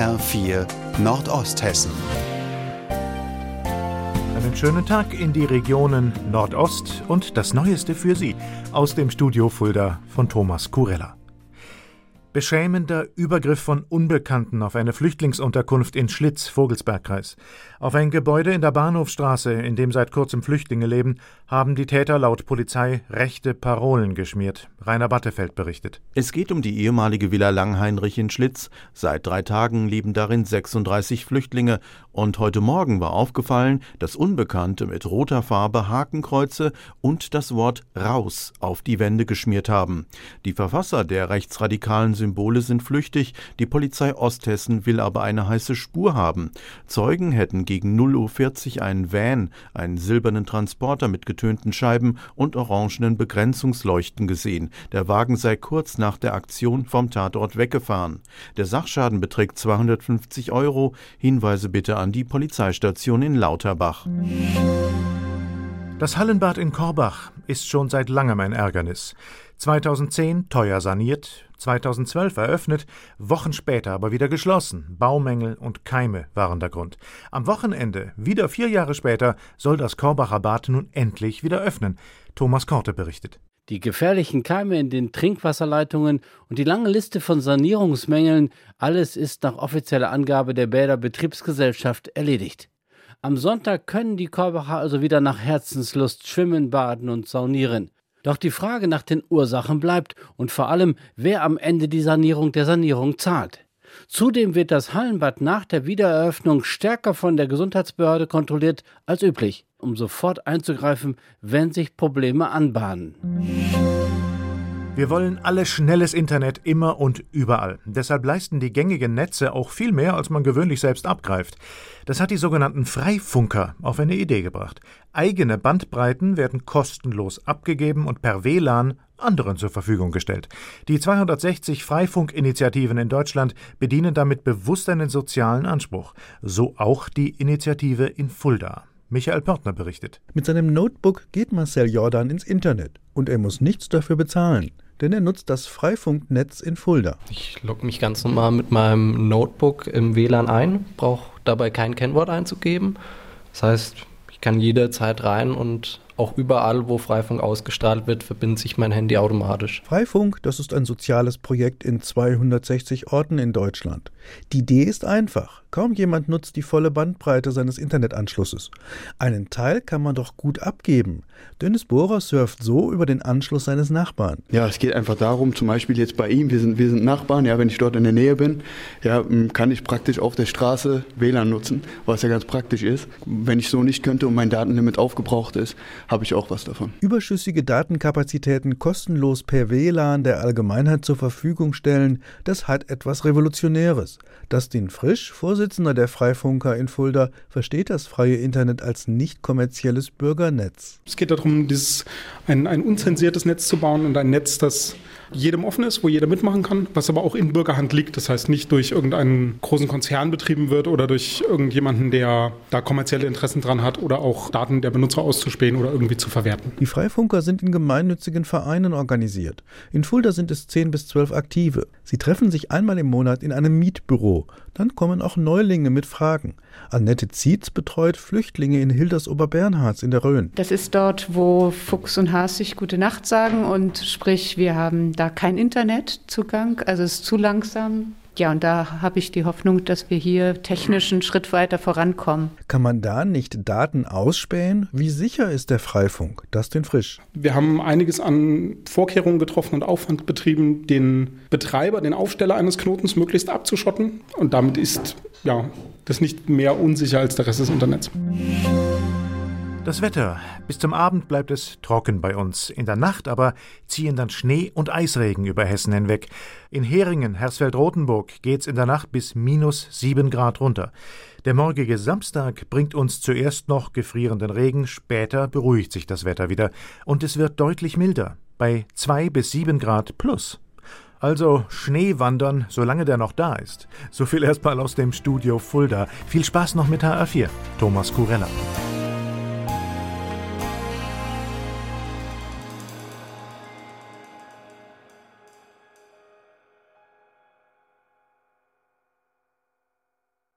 HR4 Nordosthessen. Einen schönen Tag in die Regionen Nordost und das Neueste für Sie aus dem Studio Fulda von Thomas Kurella. Beschämender Übergriff von Unbekannten auf eine Flüchtlingsunterkunft in Schlitz, Vogelsbergkreis. Auf ein Gebäude in der Bahnhofstraße, in dem seit kurzem Flüchtlinge leben, haben die Täter laut Polizei rechte Parolen geschmiert. Rainer Battefeld berichtet. Es geht um die ehemalige Villa Langheinrich in Schlitz. Seit drei Tagen leben darin 36 Flüchtlinge. Und heute Morgen war aufgefallen, dass Unbekannte mit roter Farbe Hakenkreuze und das Wort Raus auf die Wände geschmiert haben. Die Verfasser der rechtsradikalen Symbole sind flüchtig, die Polizei Osthessen will aber eine heiße Spur haben. Zeugen hätten gegen 0.40 Uhr einen Van, einen silbernen Transporter mit getönten Scheiben und orangenen Begrenzungsleuchten gesehen. Der Wagen sei kurz nach der Aktion vom Tatort weggefahren. Der Sachschaden beträgt 250 Euro. Hinweise bitte an die Polizeistation in Lauterbach. Das Hallenbad in Korbach ist schon seit langem ein Ärgernis. 2010 teuer saniert, 2012 eröffnet, Wochen später aber wieder geschlossen. Baumängel und Keime waren der Grund. Am Wochenende, wieder vier Jahre später, soll das Korbacher Bad nun endlich wieder öffnen. Thomas Korte berichtet. Die gefährlichen Keime in den Trinkwasserleitungen und die lange Liste von Sanierungsmängeln, alles ist nach offizieller Angabe der Bäder Betriebsgesellschaft erledigt. Am Sonntag können die Korbacher also wieder nach Herzenslust schwimmen, baden und saunieren. Doch die Frage nach den Ursachen bleibt und vor allem, wer am Ende die Sanierung der Sanierung zahlt. Zudem wird das Hallenbad nach der Wiedereröffnung stärker von der Gesundheitsbehörde kontrolliert als üblich, um sofort einzugreifen, wenn sich Probleme anbahnen. Wir wollen alle schnelles Internet immer und überall. Deshalb leisten die gängigen Netze auch viel mehr, als man gewöhnlich selbst abgreift. Das hat die sogenannten Freifunker auf eine Idee gebracht. Eigene Bandbreiten werden kostenlos abgegeben und per WLAN anderen zur Verfügung gestellt. Die 260 Freifunkinitiativen in Deutschland bedienen damit bewusst einen sozialen Anspruch. So auch die Initiative in Fulda. Michael Pörtner berichtet. Mit seinem Notebook geht Marcel Jordan ins Internet und er muss nichts dafür bezahlen, denn er nutzt das Freifunknetz in Fulda. Ich logge mich ganz normal mit meinem Notebook im WLAN ein, brauche dabei kein Kennwort einzugeben. Das heißt, ich kann jederzeit rein und auch überall, wo Freifunk ausgestrahlt wird, verbindet sich mein Handy automatisch. Freifunk, das ist ein soziales Projekt in 260 Orten in Deutschland. Die Idee ist einfach. Kaum jemand nutzt die volle Bandbreite seines Internetanschlusses. Einen Teil kann man doch gut abgeben. Dennis Bohrer surft so über den Anschluss seines Nachbarn. Ja, es geht einfach darum, zum Beispiel jetzt bei ihm, wir sind, wir sind Nachbarn, ja, wenn ich dort in der Nähe bin, ja, kann ich praktisch auf der Straße WLAN nutzen, was ja ganz praktisch ist. Wenn ich so nicht könnte und mein Datenlimit aufgebraucht ist, habe ich auch was davon. Überschüssige Datenkapazitäten kostenlos per WLAN der Allgemeinheit zur Verfügung stellen, das hat etwas Revolutionäres. Dustin Frisch, Vorsitzender der Freifunker in Fulda, versteht das freie Internet als nicht kommerzielles Bürgernetz. Es geht darum, dieses, ein, ein unzensiertes Netz zu bauen und ein Netz, das jedem offen ist, wo jeder mitmachen kann, was aber auch in Bürgerhand liegt. Das heißt, nicht durch irgendeinen großen Konzern betrieben wird oder durch irgendjemanden, der da kommerzielle Interessen dran hat oder auch Daten der Benutzer auszuspähen oder irgendwie zu verwerten. Die Freifunker sind in gemeinnützigen Vereinen organisiert. In Fulda sind es 10 bis 12 Aktive. Sie treffen sich einmal im Monat in einem Mietbüro. Dann kommen auch Neulinge mit Fragen. Annette Zietz betreut Flüchtlinge in Hilders Oberbernhards in der Rhön. Das ist dort, wo Fuchs und Haas sich gute Nacht sagen und sprich, wir haben da keinen Internetzugang, also es ist zu langsam. Ja, und da habe ich die Hoffnung, dass wir hier technisch einen Schritt weiter vorankommen. Kann man da nicht Daten ausspähen? Wie sicher ist der Freifunk? Das den frisch. Wir haben einiges an Vorkehrungen getroffen und Aufwand betrieben, den Betreiber, den Aufsteller eines Knotens möglichst abzuschotten. Und damit ist ja das nicht mehr unsicher als der Rest des Internets. Das Wetter. Bis zum Abend bleibt es trocken bei uns. In der Nacht aber ziehen dann Schnee und Eisregen über Hessen hinweg. In Heringen, Hersfeld-Rotenburg geht's in der Nacht bis minus sieben Grad runter. Der morgige Samstag bringt uns zuerst noch gefrierenden Regen, später beruhigt sich das Wetter wieder und es wird deutlich milder. Bei zwei bis sieben Grad plus. Also Schneewandern, solange der noch da ist. So viel erstmal aus dem Studio Fulda. Viel Spaß noch mit HR4. Thomas Kurella.